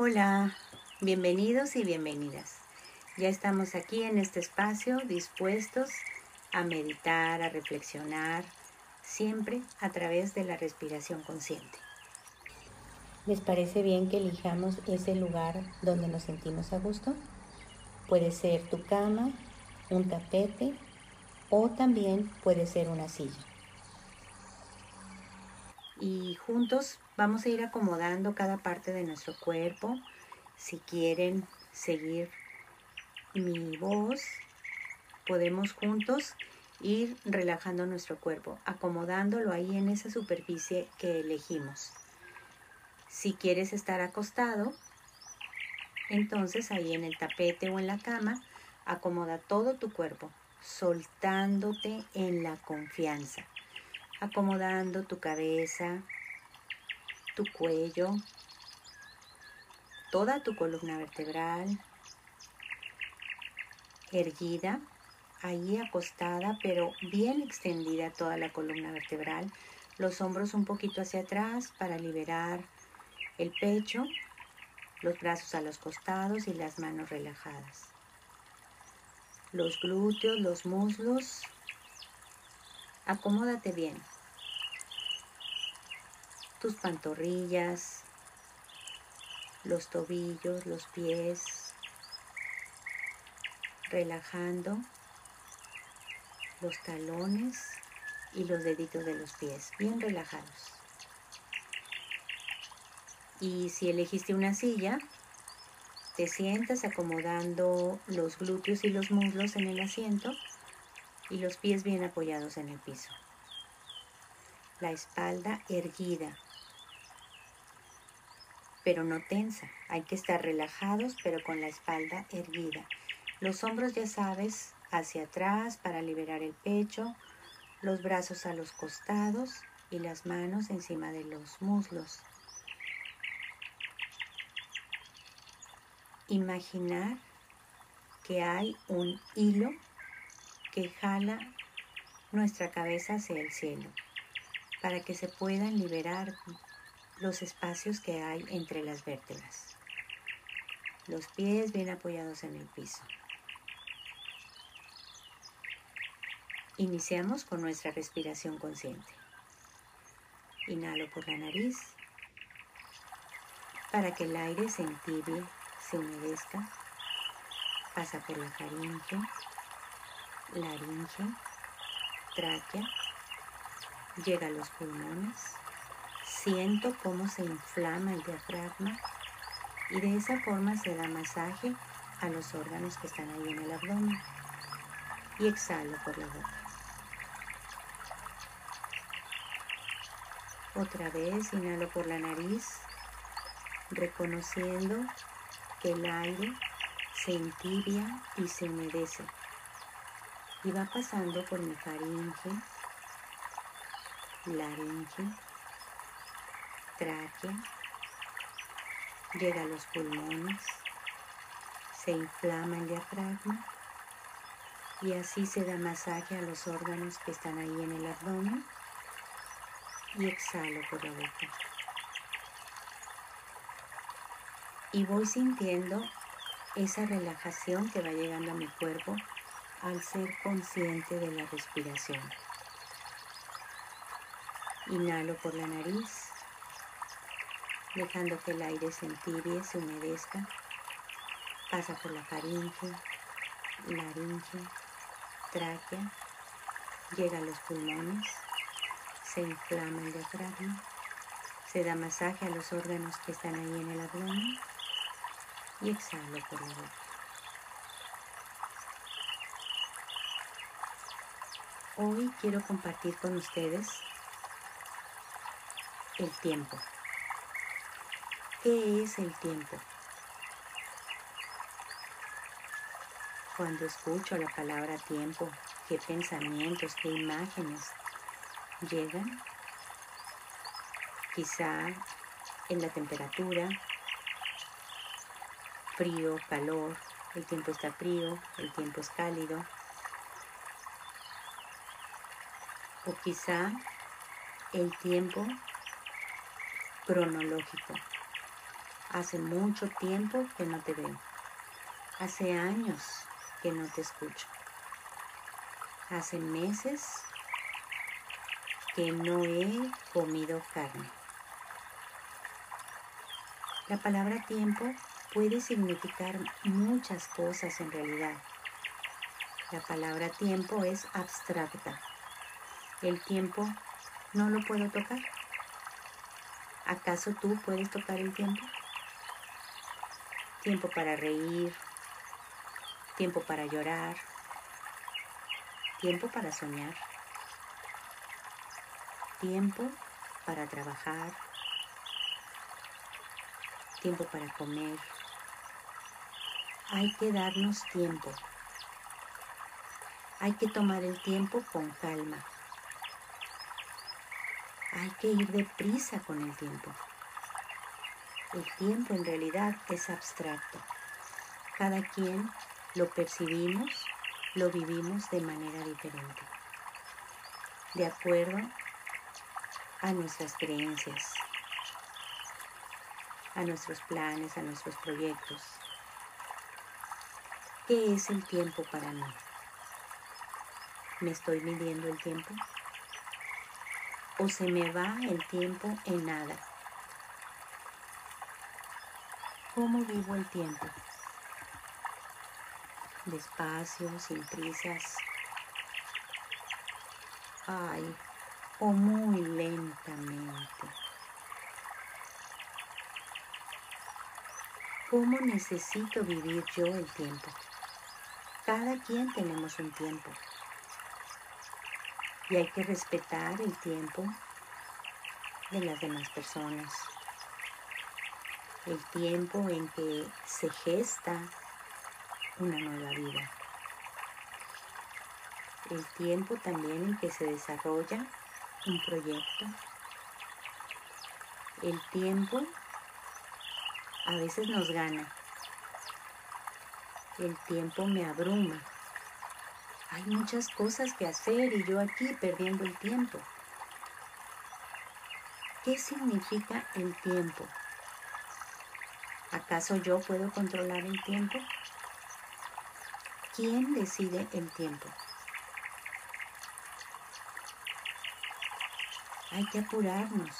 Hola, bienvenidos y bienvenidas. Ya estamos aquí en este espacio dispuestos a meditar, a reflexionar, siempre a través de la respiración consciente. ¿Les parece bien que elijamos ese lugar donde nos sentimos a gusto? Puede ser tu cama, un tapete o también puede ser una silla. Y juntos vamos a ir acomodando cada parte de nuestro cuerpo. Si quieren seguir mi voz, podemos juntos ir relajando nuestro cuerpo, acomodándolo ahí en esa superficie que elegimos. Si quieres estar acostado, entonces ahí en el tapete o en la cama, acomoda todo tu cuerpo, soltándote en la confianza, acomodando tu cabeza, tu cuello, toda tu columna vertebral, erguida, ahí acostada, pero bien extendida toda la columna vertebral, los hombros un poquito hacia atrás para liberar el pecho, los brazos a los costados y las manos relajadas. Los glúteos, los muslos, acomódate bien. Tus pantorrillas, los tobillos, los pies, relajando los talones y los deditos de los pies, bien relajados. Y si elegiste una silla, te sientas acomodando los glúteos y los muslos en el asiento y los pies bien apoyados en el piso. La espalda erguida, pero no tensa. Hay que estar relajados, pero con la espalda erguida. Los hombros, ya sabes, hacia atrás para liberar el pecho, los brazos a los costados y las manos encima de los muslos. Imaginar que hay un hilo que jala nuestra cabeza hacia el cielo para que se puedan liberar los espacios que hay entre las vértebras. Los pies bien apoyados en el piso. Iniciamos con nuestra respiración consciente. Inhalo por la nariz para que el aire se entibie, se humedezca. Pasa por la faringe, laringe, tráquea, llega a los pulmones. Siento cómo se inflama el diafragma y de esa forma se da masaje a los órganos que están ahí en el abdomen. Y exhalo por la boca. Otra vez inhalo por la nariz, reconociendo que el aire se entibia y se humedece. Y va pasando por mi faringe, laringe, tráquea, llega a los pulmones, se inflama el diafragma y así se da masaje a los órganos que están ahí en el abdomen y exhalo por la boca. Y voy sintiendo esa relajación que va llegando a mi cuerpo al ser consciente de la respiración. Inhalo por la nariz, dejando que el aire se entibie, se humedezca. Pasa por la faringe, laringe, tráquea, llega a los pulmones se inflama el diafragma, se da masaje a los órganos que están ahí en el abdomen y exhalo por la boca. Hoy quiero compartir con ustedes el tiempo. ¿Qué es el tiempo? Cuando escucho la palabra tiempo, qué pensamientos, qué imágenes llegan, quizá en la temperatura, frío, calor, el tiempo está frío, el tiempo es cálido, o quizá el tiempo cronológico, Hace mucho tiempo que no te veo. Hace años que no te escucho. Hace meses que no he comido carne. La palabra tiempo puede significar muchas cosas en realidad. La palabra tiempo es abstracta. El tiempo no lo puedo tocar. ¿Acaso tú puedes tocar el tiempo? Tiempo para reír, tiempo para llorar, tiempo para soñar, tiempo para trabajar, tiempo para comer. Hay que darnos tiempo. Hay que tomar el tiempo con calma. Hay que ir deprisa con el tiempo. El tiempo en realidad es abstracto. Cada quien lo percibimos, lo vivimos de manera diferente, de acuerdo a nuestras creencias, a nuestros planes, a nuestros proyectos. ¿Qué es el tiempo para mí? ¿Me estoy midiendo el tiempo? ¿O se me va el tiempo en nada? ¿Cómo vivo el tiempo? Despacio, sin prisas. Ay, o muy lentamente. ¿Cómo necesito vivir yo el tiempo? Cada quien tenemos un tiempo. Y hay que respetar el tiempo de las demás personas el tiempo en que se gesta una nueva vida. El tiempo también en que se desarrolla un proyecto. El tiempo a veces nos gana. El tiempo me abruma. Hay muchas cosas que hacer y yo aquí perdiendo el tiempo. ¿Qué significa el tiempo? ¿Acaso yo puedo controlar el tiempo? ¿Quién decide el tiempo? Hay que apurarnos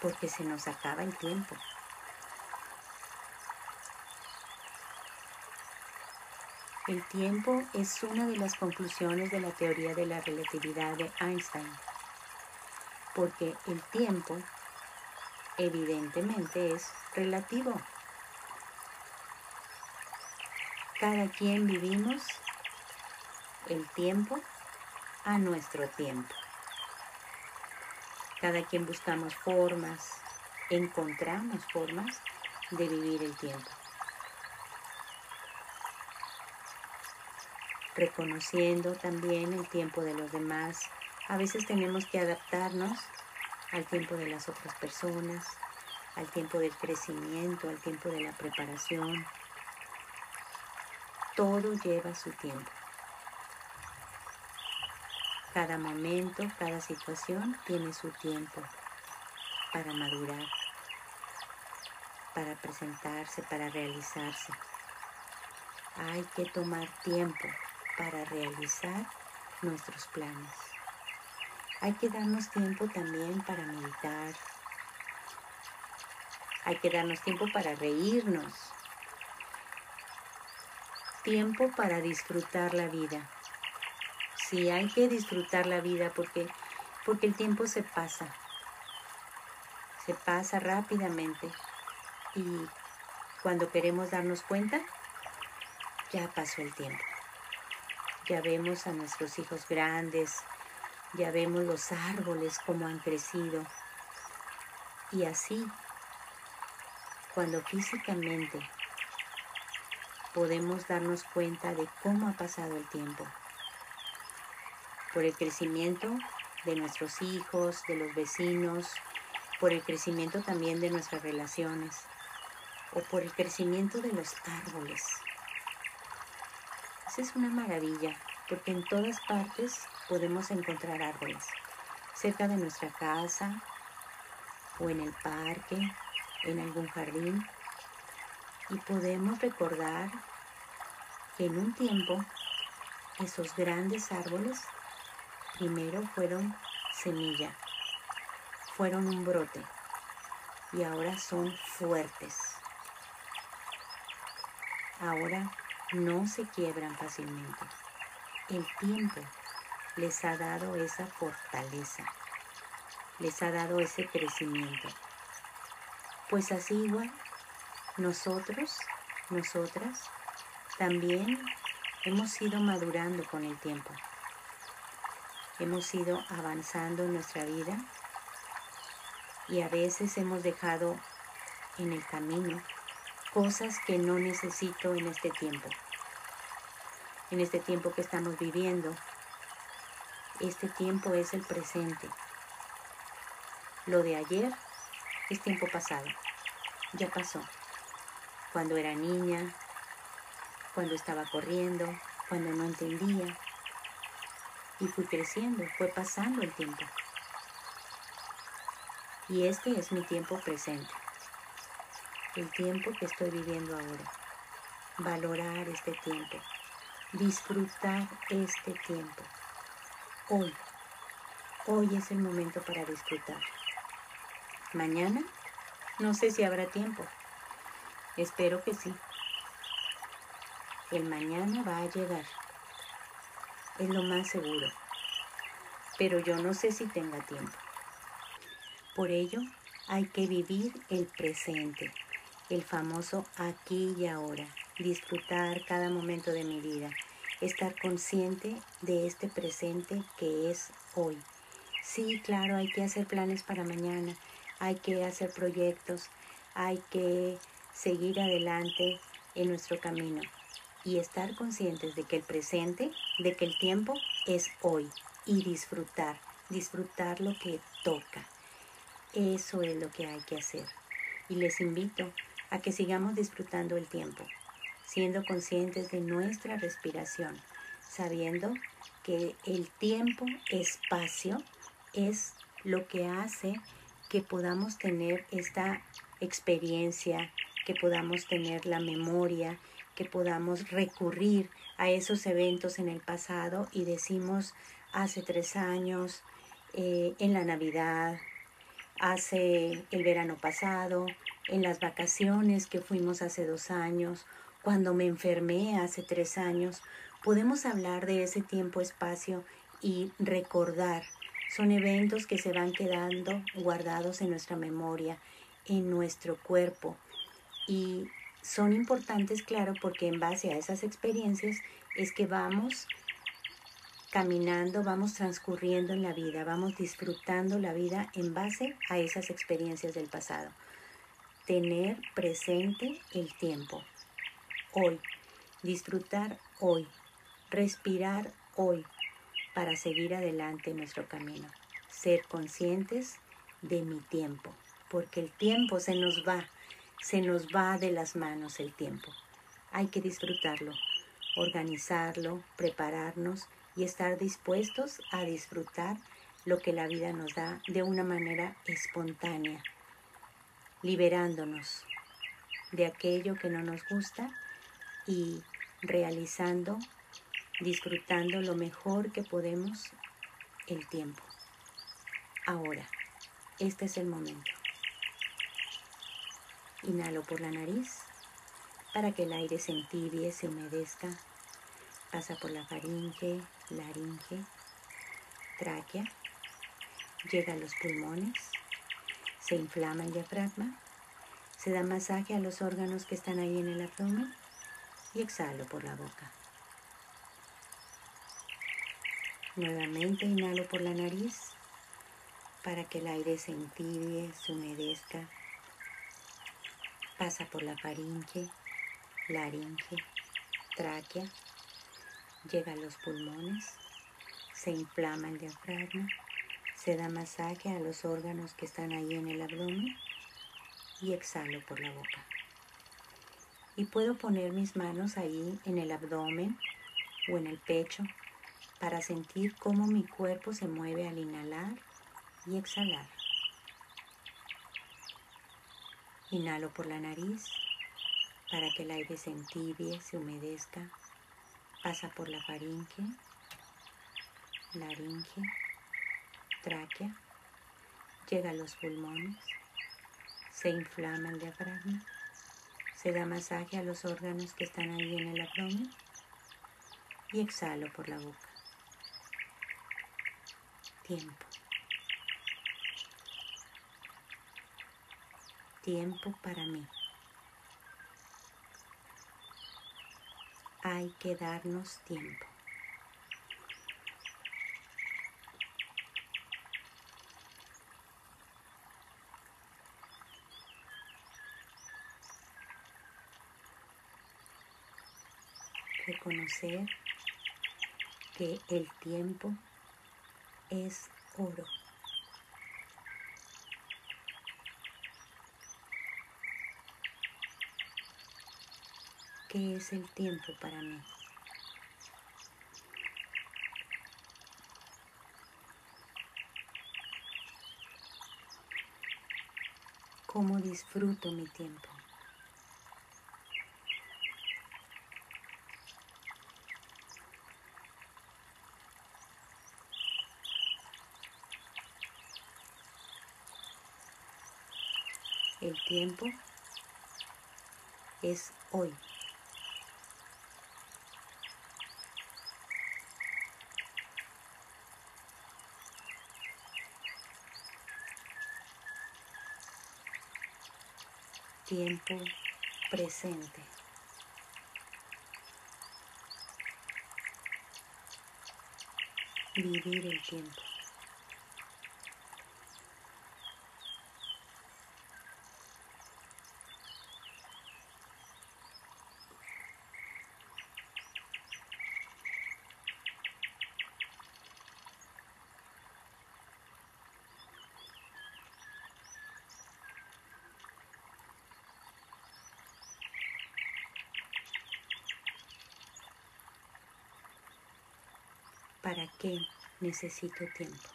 porque se nos acaba el tiempo. El tiempo es una de las conclusiones de la teoría de la relatividad de Einstein, porque el tiempo evidentemente es relativo. Cada quien vivimos el tiempo a nuestro tiempo. Cada quien buscamos formas, encontramos formas de vivir el tiempo. Reconociendo también el tiempo de los demás. A veces tenemos que adaptarnos al tiempo de las otras personas, al tiempo del crecimiento, al tiempo de la preparación. Todo lleva su tiempo. Cada momento, cada situación tiene su tiempo para madurar, para presentarse, para realizarse. Hay que tomar tiempo para realizar nuestros planes. Hay que darnos tiempo también para meditar. Hay que darnos tiempo para reírnos. Tiempo para disfrutar la vida. Sí, hay que disfrutar la vida porque, porque el tiempo se pasa. Se pasa rápidamente. Y cuando queremos darnos cuenta, ya pasó el tiempo. Ya vemos a nuestros hijos grandes, ya vemos los árboles como han crecido. Y así, cuando físicamente podemos darnos cuenta de cómo ha pasado el tiempo, por el crecimiento de nuestros hijos, de los vecinos, por el crecimiento también de nuestras relaciones o por el crecimiento de los árboles. Esa es una maravilla porque en todas partes podemos encontrar árboles, cerca de nuestra casa o en el parque, en algún jardín. Y podemos recordar que en un tiempo esos grandes árboles primero fueron semilla, fueron un brote y ahora son fuertes. Ahora no se quiebran fácilmente. El tiempo les ha dado esa fortaleza, les ha dado ese crecimiento. Pues así igual, nosotros, nosotras, también hemos ido madurando con el tiempo. Hemos ido avanzando en nuestra vida y a veces hemos dejado en el camino cosas que no necesito en este tiempo. En este tiempo que estamos viviendo, este tiempo es el presente. Lo de ayer es tiempo pasado. Ya pasó. Cuando era niña, cuando estaba corriendo, cuando no entendía. Y fui creciendo, fue pasando el tiempo. Y este es mi tiempo presente. El tiempo que estoy viviendo ahora. Valorar este tiempo. Disfrutar este tiempo hoy. Hoy es el momento para disfrutar. Mañana no sé si habrá tiempo. Espero que sí. El mañana va a llegar. Es lo más seguro. Pero yo no sé si tenga tiempo. Por ello, hay que vivir el presente, el famoso aquí y ahora, disfrutar cada momento de mi vida estar consciente de este presente que es hoy. Sí, claro, hay que hacer planes para mañana, hay que hacer proyectos, hay que seguir adelante en nuestro camino y estar conscientes de que el presente, de que el tiempo es hoy y disfrutar, disfrutar lo que toca. Eso es lo que hay que hacer. Y les invito a que sigamos disfrutando el tiempo, siendo conscientes de nuestra respiración, sabiendo que el tiempo, espacio, es lo que hace que podamos tener esta experiencia, que podamos tener la memoria, que podamos recurrir a esos eventos en el pasado y decimos hace tres años, eh, en la Navidad, hace el verano pasado, en las vacaciones que fuimos hace dos años cuando me enfermé hace tres años, podemos hablar de ese tiempo-espacio y recordar. Son eventos que se van quedando guardados en nuestra memoria, en nuestro cuerpo. Y son importantes, claro, porque en base a esas experiencias es que vamos caminando, vamos transcurriendo en la vida, vamos disfrutando la vida en base a esas experiencias del pasado. Tener presente el tiempo, hoy, disfrutar hoy, respirar hoy. Para seguir adelante nuestro camino. Ser conscientes de mi tiempo, porque el tiempo se nos va, se nos va de las manos el tiempo. Hay que disfrutarlo, organizarlo, prepararnos y estar dispuestos a disfrutar lo que la vida nos da de una manera espontánea, liberándonos de aquello que no nos gusta y realizando, disfrutando lo mejor que podemos el tiempo. Ahora, este es el momento. Inhalo por la nariz para que el aire se entibie, se humedezca. Pasa por la faringe, laringe, tráquea. Llega a los pulmones. Se inflama el diafragma. Se da masaje a los órganos que están ahí en el abdomen y exhalo por la boca. Nuevamente inhalo por la nariz para que el aire se entibie, se humedezca. Pasa por la faringe, laringe, tráquea, llega a los pulmones, se inflama el diafragma, se da masaje a los órganos que están ahí en el abdomen y exhalo por la boca y puedo poner mis manos ahí en el abdomen o en el pecho para sentir cómo mi cuerpo se mueve al inhalar y exhalar. Inhalo por la nariz para que el aire se entibie, se humedezca, pasa por la faringe, laringe, tráquea, llega a los pulmones, se inflama el diafragma, se da masaje a los órganos que están ahí en el abdomen y exhalo por la boca. Tiempo. Tiempo para mí. Hay que darnos tiempo. Reconocer que el tiempo es oro. ¿Qué es el tiempo para mí? ¿Cómo disfruto mi tiempo? El tiempo es hoy. Tiempo presente. Vivir el tiempo. ¿Para qué necesito tiempo?